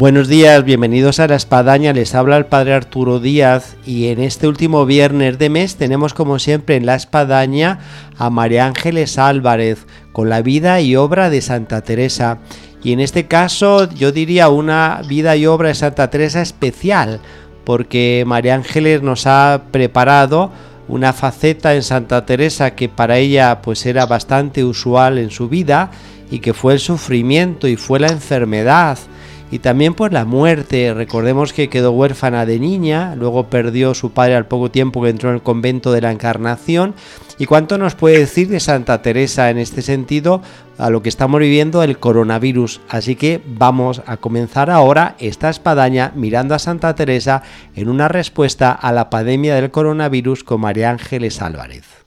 Buenos días, bienvenidos a La Espadaña, les habla el Padre Arturo Díaz y en este último viernes de mes tenemos como siempre en La Espadaña a María Ángeles Álvarez con la vida y obra de Santa Teresa. Y en este caso yo diría una vida y obra de Santa Teresa especial porque María Ángeles nos ha preparado una faceta en Santa Teresa que para ella pues era bastante usual en su vida y que fue el sufrimiento y fue la enfermedad y también por la muerte. Recordemos que quedó huérfana de niña, luego perdió su padre al poco tiempo que entró en el convento de la Encarnación. ¿Y cuánto nos puede decir de Santa Teresa en este sentido a lo que estamos viviendo el coronavirus? Así que vamos a comenzar ahora esta espadaña mirando a Santa Teresa en una respuesta a la pandemia del coronavirus con María Ángeles Álvarez.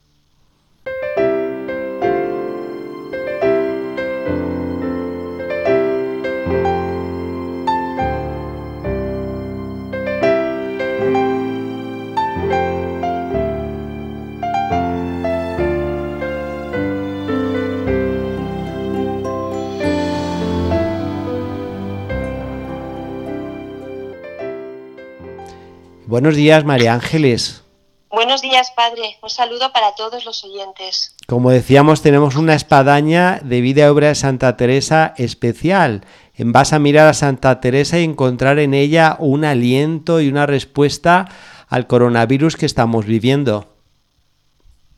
Buenos días, María Ángeles. Buenos días, padre. Un saludo para todos los oyentes. Como decíamos, tenemos una espadaña de vida y obra de Santa Teresa especial. Vas a mirar a Santa Teresa y encontrar en ella un aliento y una respuesta al coronavirus que estamos viviendo.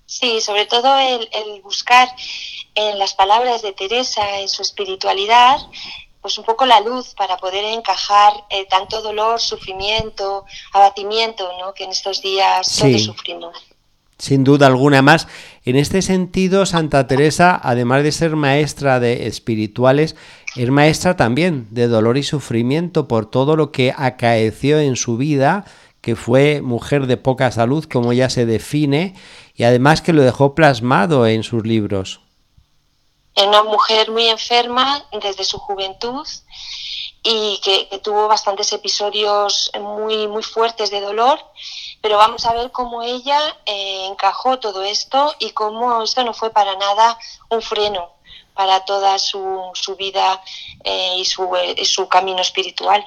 Sí, sobre todo el, el buscar en las palabras de Teresa, en su espiritualidad, pues un poco la luz para poder encajar eh, tanto dolor, sufrimiento, abatimiento, ¿no? que en estos días todos sufrimos. Sin duda alguna más. En este sentido, Santa Teresa, además de ser maestra de espirituales, es maestra también de dolor y sufrimiento por todo lo que acaeció en su vida, que fue mujer de poca salud, como ella se define, y además que lo dejó plasmado en sus libros una mujer muy enferma desde su juventud y que, tuvo bastantes episodios muy, muy fuertes de dolor, pero vamos a ver cómo ella eh, encajó todo esto y cómo esto no fue para nada un freno para toda su, su vida eh, y su, eh, su camino espiritual.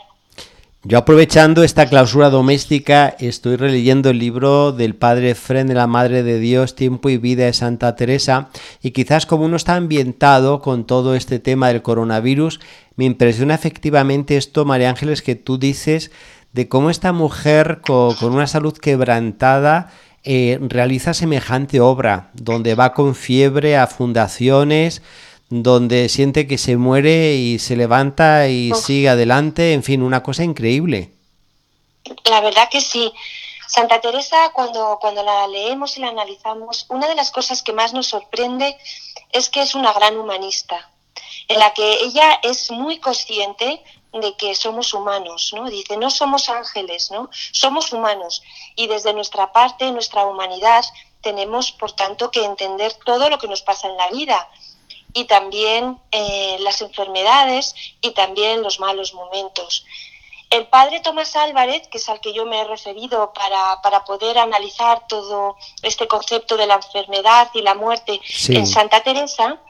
Yo aprovechando esta clausura doméstica estoy releyendo el libro del padre Fren de la Madre de Dios, Tiempo y Vida de Santa Teresa y quizás como uno está ambientado con todo este tema del coronavirus, me impresiona efectivamente esto, María Ángeles, que tú dices de cómo esta mujer con, una salud quebrantada eh, realiza semejante obra, donde va con fiebre a fundaciones, donde siente que se muere y se levanta y sigue adelante, en fin, una cosa increíble. La verdad que sí. Santa Teresa, cuando, cuando la leemos y la analizamos, una de las cosas que más nos sorprende es que es una gran humanista, en la que ella es muy consciente de que somos humanos, ¿no? Dice, no somos ángeles, ¿no? Somos humanos y desde nuestra parte, nuestra humanidad, tenemos, por tanto, que entender todo lo que nos pasa en la vida y también eh, las enfermedades y también los malos momentos. El padre Tomás Álvarez, que es al que yo me he referido para, para poder analizar todo este concepto de la enfermedad y la muerte en Santa Teresa,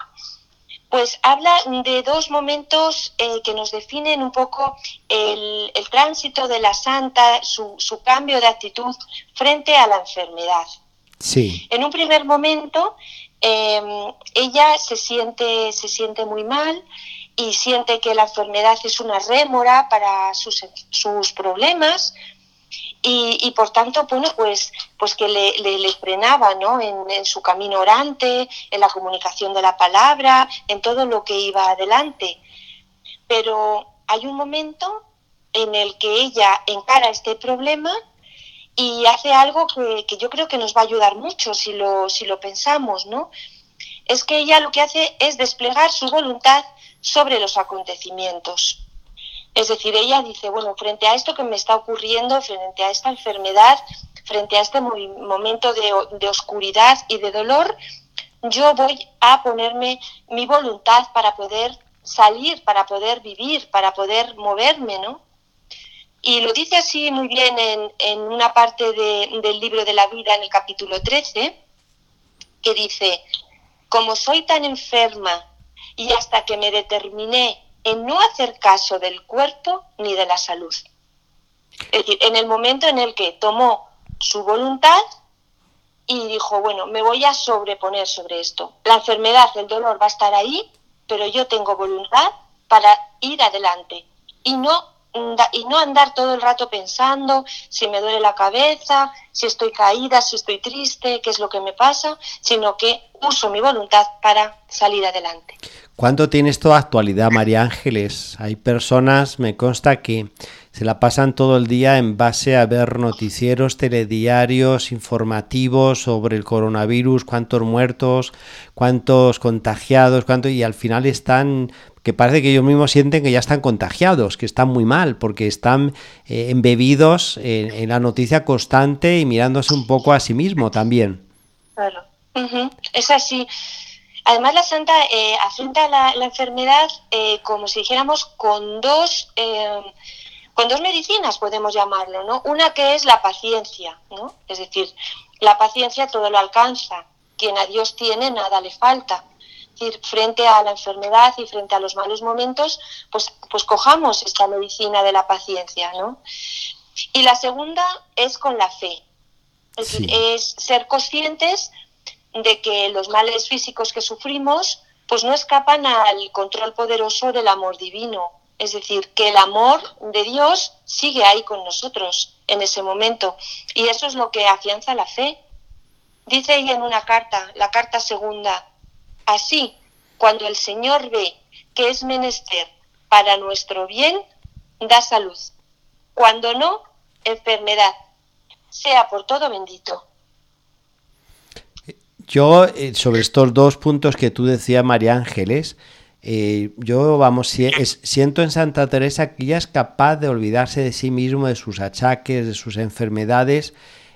pues habla de dos momentos eh, que nos definen un poco el, el tránsito de la santa, su, su, cambio de actitud frente a la enfermedad. Sí. En un primer momento, Em, ella se siente, se siente muy mal y siente que la enfermedad es una rémora para sus, sus problemas y, y, por tanto, bueno, pues, pues que le, le, frenaba ¿no? En, en, su camino orante, en la comunicación de la palabra, en todo lo que iba adelante. Pero hay un momento en el que ella encara este problema y hace algo que, que, yo creo que nos va a ayudar mucho si lo, si lo pensamos, ¿no? Es que ella lo que hace es desplegar su voluntad sobre los acontecimientos. Es decir, ella dice, bueno, frente a esto que me está ocurriendo, frente a esta enfermedad, frente a este momento de, de oscuridad y de dolor, yo voy a ponerme mi voluntad para poder salir, para poder vivir, para poder moverme, ¿no? Y lo dice así muy bien en, una parte del libro de la vida, en el capítulo 13, que dice, como soy tan enferma y hasta que me determiné en no hacer caso del cuerpo ni de la salud. Es decir, en el momento en el que tomó su voluntad y dijo, bueno, me voy a sobreponer sobre esto. La enfermedad, el dolor va a estar ahí, pero yo tengo voluntad para ir adelante y no y no andar todo el rato pensando si me duele la cabeza, si estoy caída, si estoy triste, qué es lo que me pasa, sino que uso mi voluntad para salir adelante. ¿Cuánto tiene esto actualidad, María Ángeles? Hay personas, me consta, que se la pasan todo el día en base a ver noticieros, telediarios, informativos sobre el coronavirus, cuántos muertos, cuántos contagiados, cuánto y al final están que parece que ellos mismos sienten que ya están contagiados, que están muy mal, porque están eh, embebidos en, la noticia constante y mirándose un poco a sí mismo también. Claro, es así. Además, la santa eh, afronta la, enfermedad eh, como si dijéramos con dos, eh, con dos medicinas, podemos llamarlo, ¿no? Una que es la paciencia, ¿no? Es decir, la paciencia todo lo alcanza. Quien a Dios tiene, nada le falta. Es decir, frente a la enfermedad y frente a los malos momentos, pues, pues cojamos esta medicina de la paciencia, ¿no? Y la segunda es con la fe. Es, es ser conscientes de que los males físicos que sufrimos pues no escapan al control poderoso del amor divino. Es decir, que el amor de Dios sigue ahí con nosotros en ese momento. Y eso es lo que afianza la fe. Dice ella en una carta, la carta segunda, así, cuando el Señor ve que es menester para nuestro bien, da salud. Cuando no, enfermedad. Sea por todo bendito. Yo, eh, sobre estos dos puntos que tú decías, María Ángeles, eh, yo, vamos, siento en Santa Teresa que ella es capaz de olvidarse de sí mismo, de sus achaques, de sus enfermedades.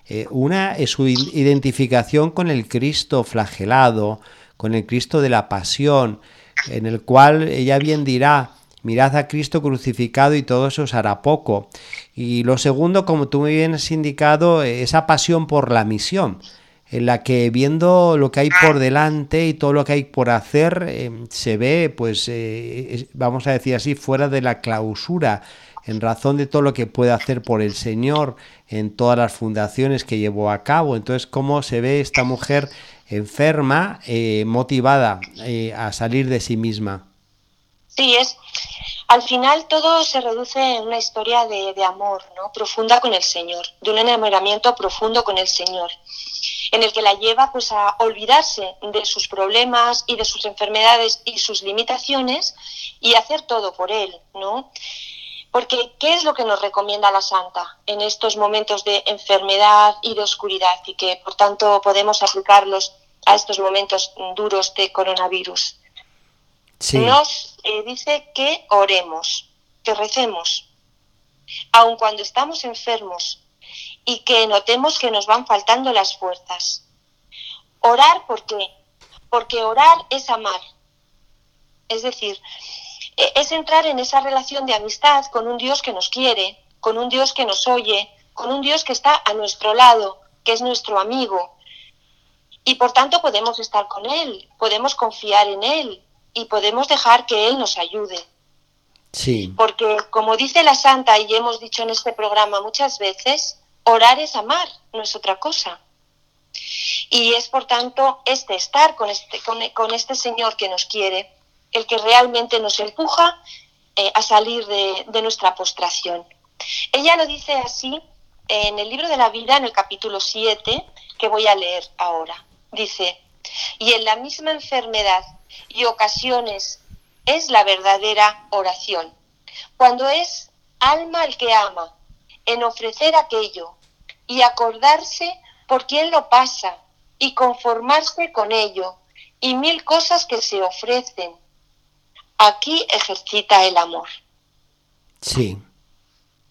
Eh, una es su identificación con el Cristo flagelado, con el Cristo de la pasión, en el cual ella bien dirá, mirad a Cristo crucificado y todo eso os hará poco. Y lo segundo, como tú muy bien has indicado, esa pasión por la misión en la que viendo lo que hay por delante y todo lo que hay por hacer, eh, se ve, pues, eh, vamos a decir así, fuera de la clausura, en razón de todo lo que puede hacer por el Señor en todas las fundaciones que llevó a cabo. Entonces, cómo se ve esta mujer enferma, eh, motivada a salir de sí misma. Sí, es. Al final todo se reduce en una historia de, de amor, ¿no? Profunda con el Señor, de un enamoramiento profundo con el Señor en el que la lleva pues a olvidarse de sus problemas y de sus enfermedades y sus limitaciones y hacer todo por él, ¿no? Porque ¿qué es lo que nos recomienda la santa en estos momentos de enfermedad y de oscuridad y que por tanto podemos aplicarlos a estos momentos duros de coronavirus? Nos eh, dice que oremos, que recemos, aun cuando estamos enfermos, y que notemos que nos van faltando las fuerzas. Orar, ¿por qué? Porque orar es amar. Es decir, e-, es entrar en esa relación de amistad con un Dios que nos quiere, con un Dios que nos oye, con un Dios que está a nuestro lado, que es nuestro amigo. Y por tanto podemos estar con Él, podemos confiar en Él y podemos dejar que Él nos ayude. Sí. Porque como dice la Santa y hemos dicho en este programa muchas veces, Orar es amar, no es otra cosa. Y es por tanto este estar con este, con, este Señor que nos quiere, el que realmente nos empuja eh, a salir de, de nuestra postración. Ella lo dice así en el libro de la vida, en el capítulo 7, que voy a leer ahora. Dice, y en la misma enfermedad y ocasiones es la verdadera oración, cuando es alma el que ama en ofrecer aquello y acordarse por quién lo pasa y conformarse con ello y mil cosas que se ofrecen. Aquí ejercita el amor. Sí.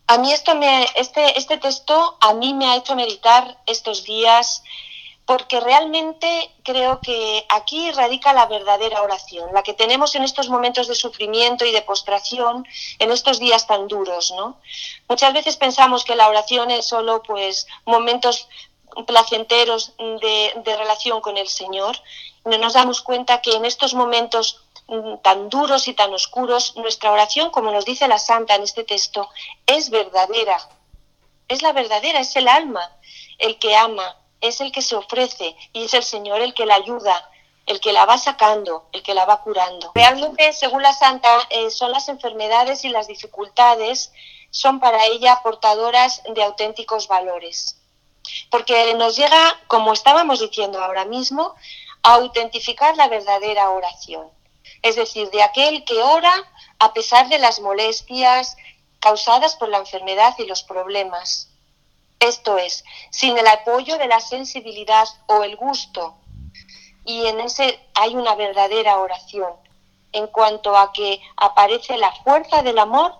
A mí esto me, este, este texto a mí me ha hecho meditar estos días porque realmente creo que aquí radica la verdadera oración, la que tenemos en estos momentos de sufrimiento y de postración, en estos días tan duros, ¿no? Muchas veces pensamos que la oración es solo pues momentos placenteros de, relación con el Señor, no nos damos cuenta que en estos momentos mm, tan duros y tan oscuros, nuestra oración, como nos dice la Santa en este texto, es verdadera. Es la verdadera, es el alma el que ama, es el que se ofrece y es el Señor el que la ayuda, el que la va sacando, el que la va curando. Realmente, según la Santa, eh, son las enfermedades y las dificultades, son para ella portadoras de auténticos valores. Porque nos llega, como estábamos diciendo ahora mismo, a autentificar la verdadera oración. Es decir, de aquel que ora a pesar de las molestias causadas por la enfermedad y los problemas esto es, sin el apoyo de la sensibilidad o el gusto. Y en ese hay una verdadera oración en cuanto a que aparece la fuerza del amor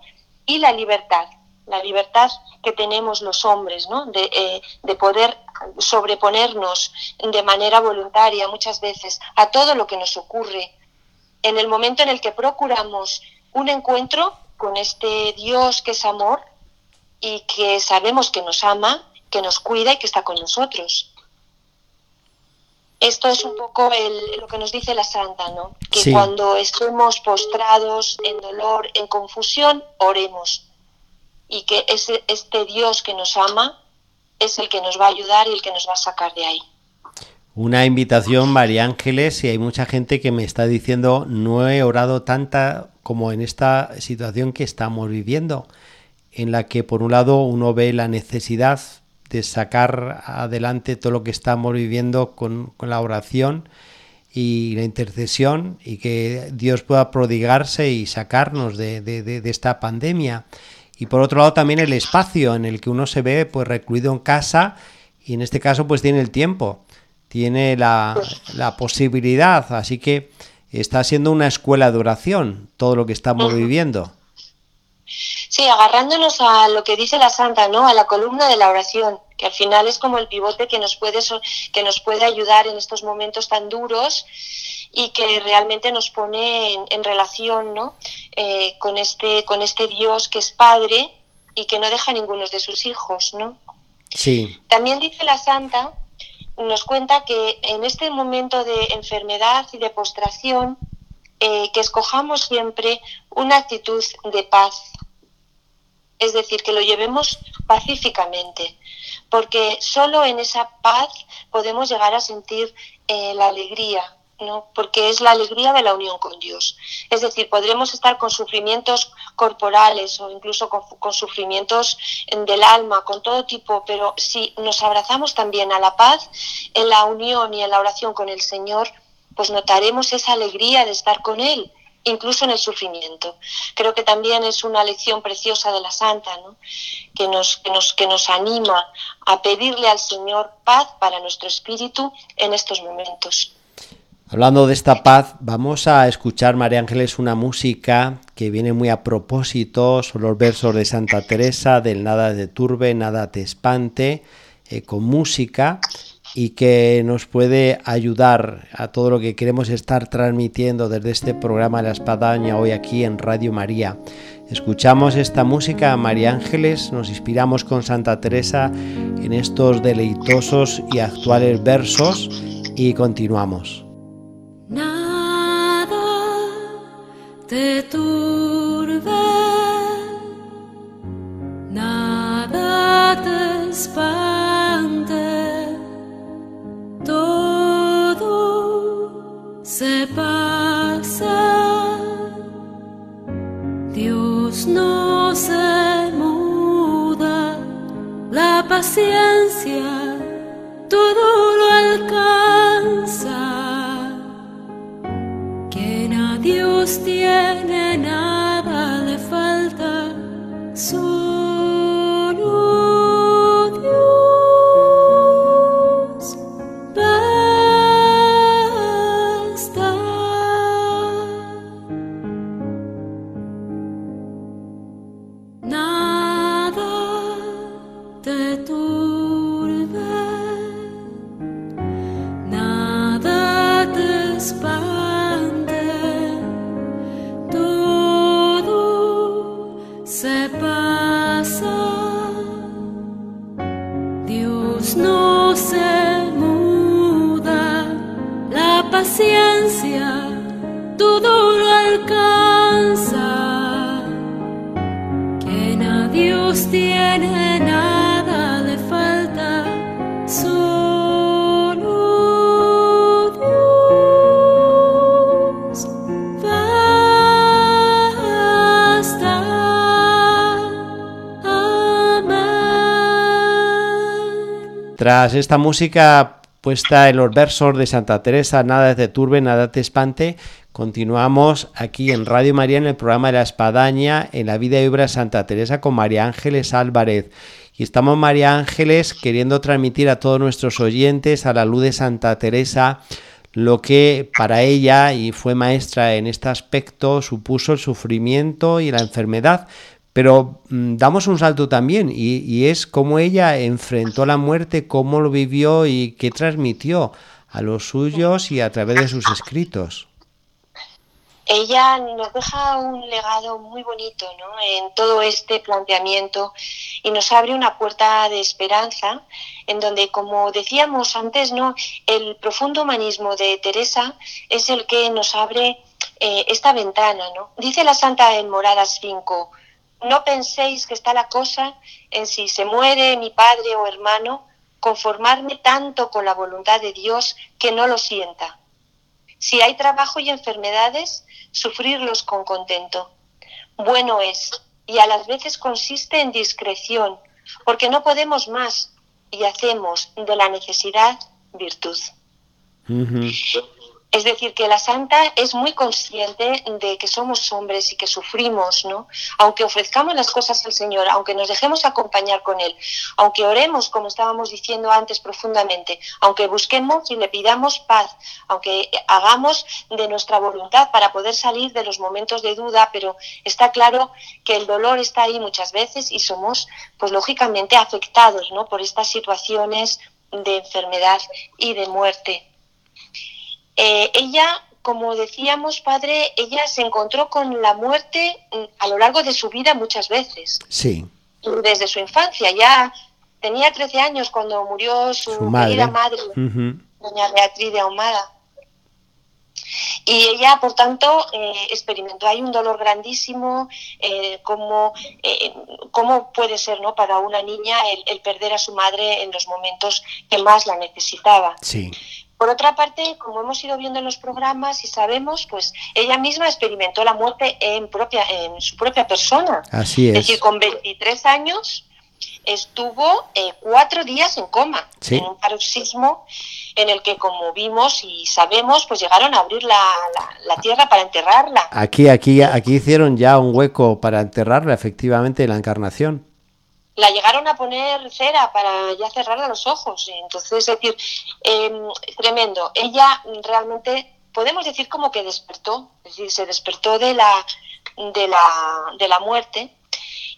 y la libertad, la libertad que tenemos los hombres, ¿no? de, eh, de poder sobreponernos de manera voluntaria muchas veces a todo lo que nos ocurre. En el momento en el que procuramos un encuentro con este Dios que es amor, y que sabemos que nos ama, que nos cuida y que está con nosotros. Esto es un poco lo que nos dice la Santa, ¿no? Que cuando estemos postrados en dolor, en confusión, oremos. Y que ese, este Dios que nos ama es el que nos va a ayudar y el que nos va a sacar de ahí. Una invitación, María Ángeles, y hay mucha gente que me está diciendo, no he orado tanta como en esta situación que estamos viviendo en la que por un lado uno ve la necesidad de sacar adelante todo lo que estamos viviendo con, la oración y la intercesión y que Dios pueda prodigarse y sacarnos de, esta pandemia. Y por otro lado también el espacio en el que uno se ve pues recluido en casa y en este caso pues tiene el tiempo, tiene la, la posibilidad, así que está siendo una escuela de oración todo lo que estamos viviendo. Sí, agarrándonos a lo que dice la Santa, ¿no? A la columna de la oración, que al final es como el pivote que nos puede, que nos puede ayudar en estos momentos tan duros y que realmente nos pone en, relación, ¿no? Eh, con, este, con este Dios que es Padre y que no deja a ninguno de sus hijos, ¿no? Sí. También dice la Santa, nos cuenta que en este momento de enfermedad y de postración, eh, que escojamos siempre una actitud de paz, es decir, que lo llevemos pacíficamente, porque solo en esa paz podemos llegar a sentir eh, la alegría, ¿no? porque es la alegría de la unión con Dios. Es decir, podremos estar con sufrimientos corporales o incluso con, con, sufrimientos del alma, con todo tipo, pero si nos abrazamos también a la paz, en la unión y en la oración con el Señor, pues notaremos esa alegría de estar con Él, incluso en el sufrimiento. Creo que también es una lección preciosa de la Santa, ¿no? que, nos, que, nos, que nos anima a pedirle al Señor paz para nuestro espíritu en estos momentos. Hablando de esta paz, vamos a escuchar, María Ángeles, una música que viene muy a propósito, son los versos de Santa Teresa, del nada te turbe, nada te espante, eh, con música y que nos puede ayudar a todo lo que queremos estar transmitiendo desde este programa La Espadaña hoy aquí en Radio María. Escuchamos esta música, María Ángeles, nos inspiramos con Santa Teresa en estos deleitosos y actuales versos y continuamos. Nada te turbe, No se muda, la paciencia todo paciencia todo lo alcanza. Quien a Dios tiene nada le falta, solo Dios basta. Tras esta música puesta en los versos de Santa Teresa, nada te turbe, nada te espante, continuamos aquí en Radio María en el programa de la Espadaña, en la vida y obra de Santa Teresa con María Ángeles Álvarez. Y estamos, María Ángeles, queriendo transmitir a todos nuestros oyentes, a la luz de Santa Teresa, lo que para ella, y fue maestra en este aspecto, supuso el sufrimiento y la enfermedad. Pero mm, damos un salto también y, es cómo ella enfrentó la muerte, cómo lo vivió y qué transmitió a los suyos y a través de sus escritos. ella nos deja un legado muy bonito ¿no? en todo este planteamiento y nos abre una puerta de esperanza en donde, como decíamos antes, ¿no? el profundo humanismo de Teresa es el que nos abre eh, esta ventana. ¿no? Dice la Santa en Moradas 5, no penséis que está la cosa en si se muere mi padre o hermano, conformarme tanto con la voluntad de Dios que no lo sienta. Si hay trabajo y enfermedades, sufrirlos con contento. Bueno es, y a las veces consiste en discreción, porque no podemos más y hacemos de la necesidad virtud. Es decir, que la santa es muy consciente de que somos hombres y que sufrimos, ¿no? Aunque ofrezcamos las cosas al Señor, aunque nos dejemos acompañar con Él, aunque oremos, como estábamos diciendo antes, profundamente, aunque busquemos y le pidamos paz, aunque hagamos de nuestra voluntad para poder salir de los momentos de duda, pero está claro que el dolor está ahí muchas veces y somos, pues lógicamente, afectados, ¿no? Por estas situaciones de enfermedad y de muerte. Eh, ella, como decíamos, padre, ella se encontró con la muerte mm, a lo largo de su vida muchas veces, Sí, desde su infancia. Ya tenía 13 años cuando murió su, su madre. querida madre, doña Beatriz de Ahumada. Y ella, por tanto, eh, experimentó ahí un dolor grandísimo, eh, como, eh, cómo puede ser ¿no? para una niña el, el perder a su madre en los momentos que más la necesitaba. Sí, Por otra parte, como hemos ido viendo en los programas y sabemos, pues ella misma experimentó la muerte en, propia, en su propia persona. así Es es. decir, con 23 años estuvo eh, cuatro días en coma, Sí. en un paroxismo en el que, como vimos y sabemos, pues llegaron a abrir la, la- la tierra para enterrarla. Aquí, aquí, aquí hicieron ya un hueco para enterrarla, efectivamente, en la encarnación. La llegaron a poner cera para ya cerrarle los ojos. Entonces, es decir, eh, tremendo. Ella realmente, podemos decir como que despertó, es decir, se despertó de la, de la, de la muerte.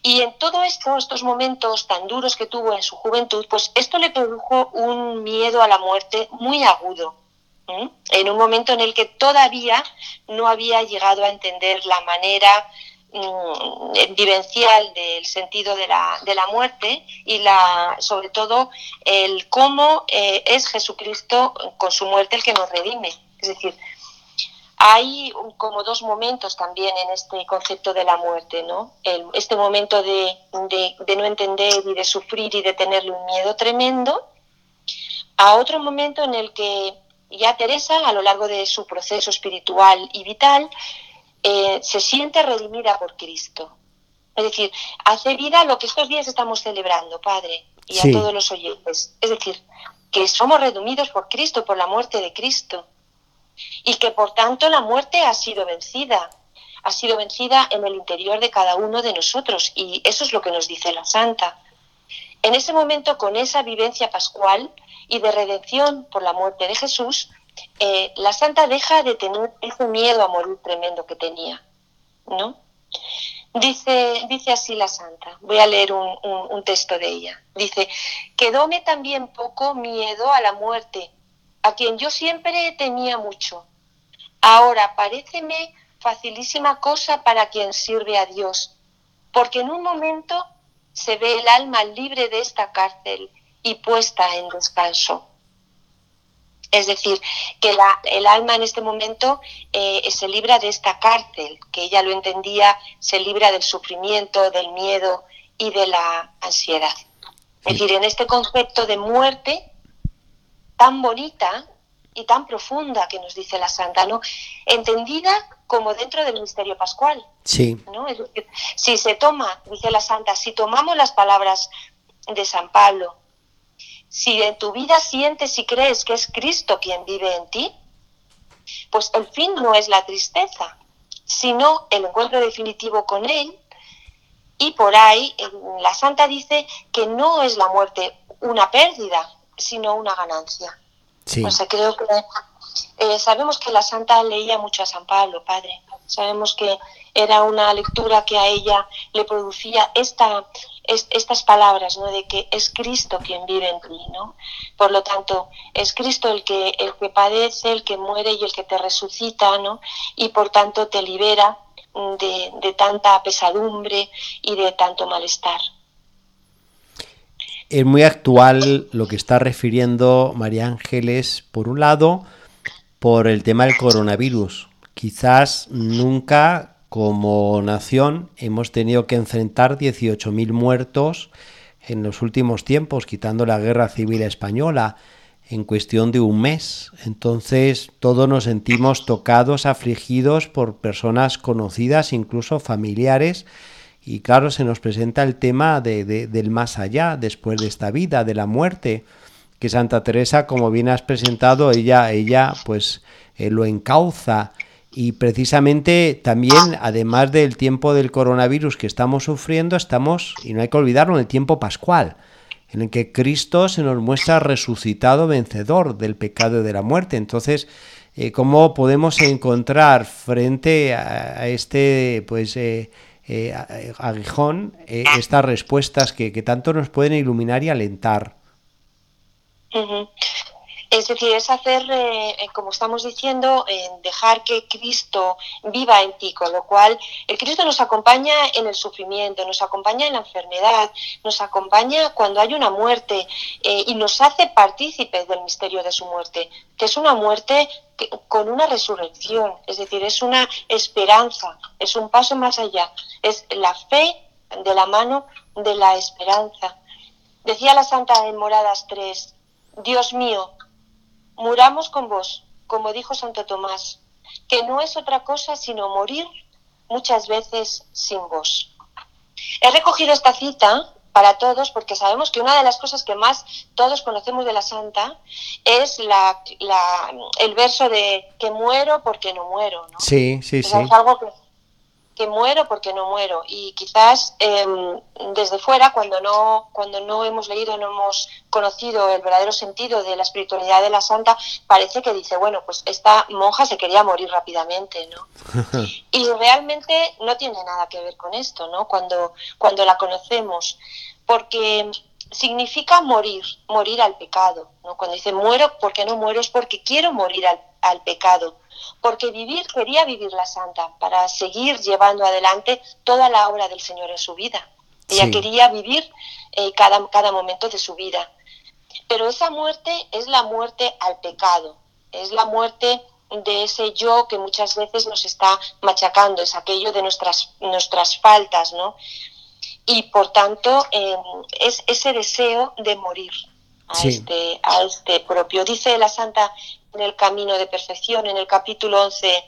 Y en todo esto, estos momentos tan duros que tuvo en su juventud, pues esto le produjo un miedo a la muerte muy agudo. En un momento en el que todavía no había llegado a entender la manera mm, vivencial del sentido de la, de la muerte y la, sobre todo el cómo eh, es Jesucristo con su muerte el que nos redime. Es decir, hay como dos momentos también en este concepto de la muerte, ¿no? El- este momento de, de- de no entender y de sufrir y de tenerle un miedo tremendo, a otro momento en el que ya Teresa, a lo largo de su proceso espiritual y vital, eh, se siente redimida por Cristo. Es decir, hace vida lo que estos días estamos celebrando, Padre, y Sí. a todos los oyentes. Es decir, que somos redimidos por Cristo, por la muerte de Cristo y que por tanto la muerte ha sido vencida, ha sido vencida en el interior de cada uno de nosotros y eso es lo que nos dice la Santa. En ese momento, con esa vivencia pascual y de redención por la muerte de Jesús, eh, la Santa deja de tener ese miedo a morir tremendo que tenía, ¿no? Dice, dice así la Santa, voy a leer un, un- texto de ella. Dice, quedóme también poco miedo a la muerte, a quien yo siempre temía mucho. Ahora paréceme facilísima cosa para quien sirve a Dios, porque en un momento se ve el alma libre de esta cárcel y puesta en descanso. Es decir, que la, el alma en este momento eh, se libra de esta cárcel, que ella lo entendía, se libra del sufrimiento, del miedo y de la ansiedad. Es decir, en este concepto de muerte tan bonita y tan profunda que nos dice la Santa, ¿no? Entendida como dentro del misterio pascual. Sí. ¿no? Es decir, si se toma, dice la Santa, si tomamos las palabras de San Pablo, si en tu vida sientes y crees que es Cristo quien vive en ti, pues el fin no es la tristeza, sino el encuentro definitivo con Él. Y por ahí la Santa dice que no es la muerte una pérdida, sino una ganancia. Sí. O sea, creo que eh, sabemos que la Santa leía mucho a San Pablo, Padre. Sabemos que era una lectura que a ella le producía esta, es- estas palabras, ¿no? De que es Cristo quien vive en ti, ¿no? Por lo tanto, es Cristo el que, el que padece, el que muere y el que te resucita, ¿no? Y por tanto te libera mm, de, de tanta pesadumbre y de tanto malestar. Es muy actual lo que está refiriendo María Ángeles, por un lado, por el tema del coronavirus. Quizás nunca como nación hemos tenido que enfrentar 18.000 muertos en los últimos tiempos, quitando la guerra civil española, en cuestión de un mes. Entonces todos nos sentimos tocados, afligidos por personas conocidas, incluso familiares, y claro, se nos presenta el tema de, de- del más allá, después de esta vida, de la muerte, que Santa Teresa, como bien has presentado, ella, ella pues eh, lo encauza. Y precisamente también, además del tiempo del coronavirus que estamos sufriendo, estamos, y no hay que olvidarlo, en el tiempo pascual, en el que Cristo se nos muestra resucitado vencedor del pecado y de la muerte. Entonces, eh, ¿cómo podemos encontrar frente a, este pues eh, eh, aguijón eh, estas respuestas que, tanto nos pueden iluminar y alentar? Ujú. Es decir, es hacer, eh, eh, como estamos diciendo, en dejar que Cristo viva en ti, con lo cual el Cristo nos acompaña en el sufrimiento, nos acompaña en la enfermedad, nos acompaña cuando hay una muerte eh, y nos hace partícipes del misterio de su muerte, que es una muerte con una resurrección, es decir, es una esperanza, es un paso más allá, es la fe de la mano de la esperanza. Decía la Santa en Moradas 3, Dios mío, muramos con vos, como dijo Santo Tomás, que no es otra cosa sino morir muchas veces sin vos. He recogido esta cita para todos porque sabemos que una de las cosas que más todos conocemos de la Santa es la, la- el verso de que muero porque no muero. ¿no? Sí, sí, sí. es algo que, que muero porque no muero. Y quizás em, desde fuera, cuando no, cuando no hemos leído, no hemos conocido el verdadero sentido de la espiritualidad de la santa, parece que dice, bueno, pues esta monja se quería morir rápidamente, ¿no? Y realmente no tiene nada que ver con esto, ¿no? Cuando, cuando la conocemos, porque significa morir, morir al pecado, ¿no? Cuando dice muero porque no muero es porque quiero morir al, al pecado, porque vivir, quería vivir la santa para seguir llevando adelante toda la obra del Señor en su vida. Ella Sí. quería vivir eh, cada, cada momento de su vida. Pero esa muerte es la muerte al pecado, es la muerte de ese yo que muchas veces nos está machacando, es aquello de nuestras, nuestras faltas, ¿no? Y por tanto eh, es ese deseo de morir a, Sí. este, a este propio. Dice la Santa en el Camino de Perfección, en el capítulo 11,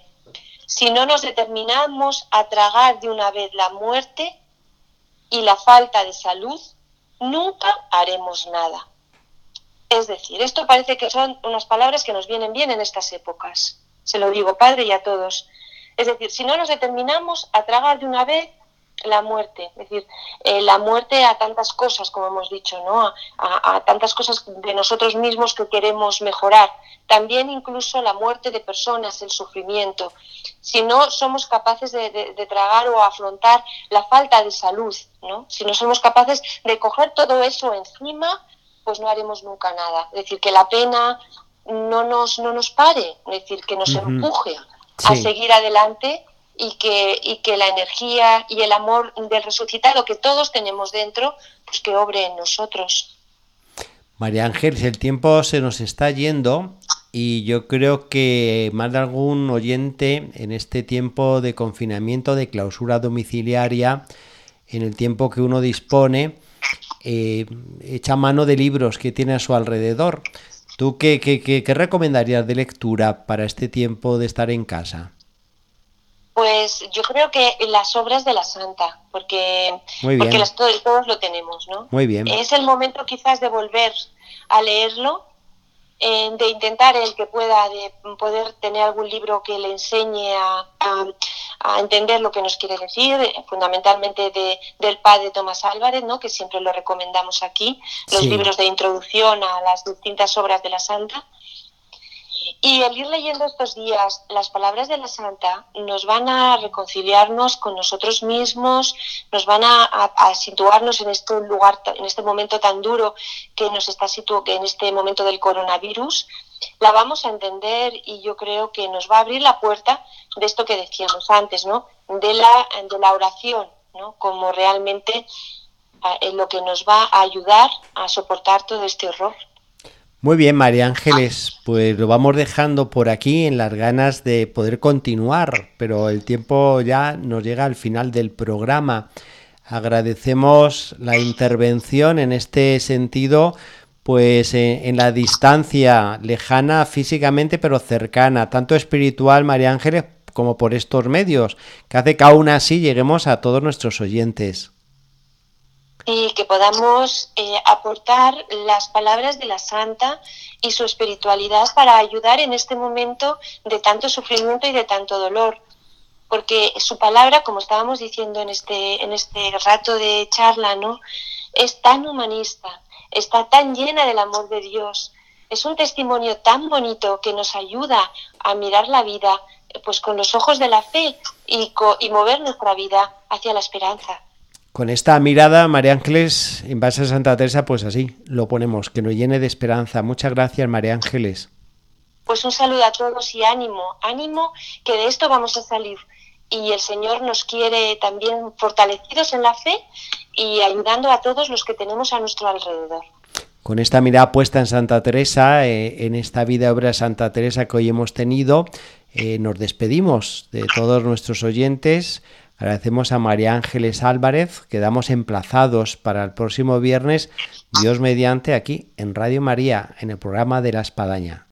si no nos determinamos a tragar de una vez la muerte y la falta de salud, nunca haremos nada. Es decir, esto parece que son unas palabras que nos vienen bien en estas épocas. Se lo digo, Padre, y a todos. Es decir, si no nos determinamos a tragar de una vez la muerte, es decir, eh, la muerte a tantas cosas, como hemos dicho, ¿no? A, a- a tantas cosas de nosotros mismos que queremos mejorar. También incluso la muerte de personas, el sufrimiento. Si no somos capaces de, de- de tragar o afrontar la falta de salud, ¿no? Si no somos capaces de coger todo eso encima, pues no haremos nunca nada. Es decir, que la pena no nos, no nos pare, es decir, que nos empuje a seguir adelante y que, y que la energía y el amor del resucitado que todos tenemos dentro, pues que obre en nosotros. María Ángeles, el tiempo se nos está yendo y yo creo que más de algún oyente en este tiempo de confinamiento, de clausura domiciliaria, en el tiempo que uno dispone, eh, echa mano de libros que tiene a su alrededor. ¿Tú qué, qué, qué recomendarías de lectura para este tiempo de estar en casa? Pues yo creo que las obras de la Santa, porque, porque las, todos, todos lo tenemos, ¿no? Muy bien. Es el momento quizás de volver a leerlo, eh, de intentar el que pueda, de poder tener algún libro que le enseñe a, a- a entender lo que nos quiere decir, eh, fundamentalmente de, del padre Tomás Álvarez, ¿no? que siempre lo recomendamos aquí, los Sí. libros de introducción a las distintas obras de la Santa. Y el ir leyendo estos días las palabras de la Santa nos van a reconciliarnos con nosotros mismos, nos van a, situarnos en este lugar, en este momento tan duro que nos está situ que en este momento del coronavirus. La vamos a entender y yo creo que nos va a abrir la puerta de esto que decíamos antes, ¿no? De la, de la oración, ¿no? Como realmente ah, en lo que nos va a ayudar a soportar todo este horror. Muy bien, María Ángeles, pues lo vamos dejando por aquí en las ganas de poder continuar, pero el tiempo ya nos llega al final del programa. Agradecemos la intervención en este sentido, pues eh, en la distancia lejana físicamente, pero cercana, tanto espiritual, María Ángeles, como por estos medios, que hace que aún así lleguemos a todos nuestros oyentes. Y que podamos eh, aportar las palabras de la Santa y su espiritualidad para ayudar en este momento de tanto sufrimiento y de tanto dolor. Porque su palabra, como estábamos diciendo en este, en este rato de charla, ¿no? es tan humanista, está tan llena del amor de Dios. Es un testimonio tan bonito que nos ayuda a mirar la vida pues con los ojos de la fe y, y mover nuestra vida hacia la esperanza. Con esta mirada, María Ángeles, en base a Santa Teresa, pues así lo ponemos, que nos llene de esperanza. Muchas gracias, María Ángeles. Pues un saludo a todos y ánimo, ánimo que de esto vamos a salir. Y el Señor nos quiere también fortalecidos en la fe y ayudando a todos los que tenemos a nuestro alrededor. Con esta mirada puesta en Santa Teresa, eh, en esta vida obra de Santa Teresa que hoy hemos tenido, eh, nos despedimos de todos nuestros oyentes. Agradecemos a María Ángeles Álvarez. Quedamos emplazados para el próximo viernes, Dios mediante, aquí en Radio María, en el programa de la Espadaña.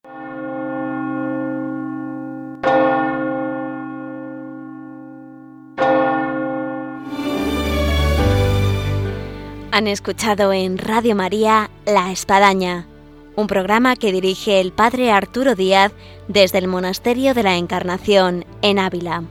Han escuchado en Radio María La Espadaña, un programa que dirige el Padre Arturo Díaz desde el Monasterio de la Encarnación en Ávila.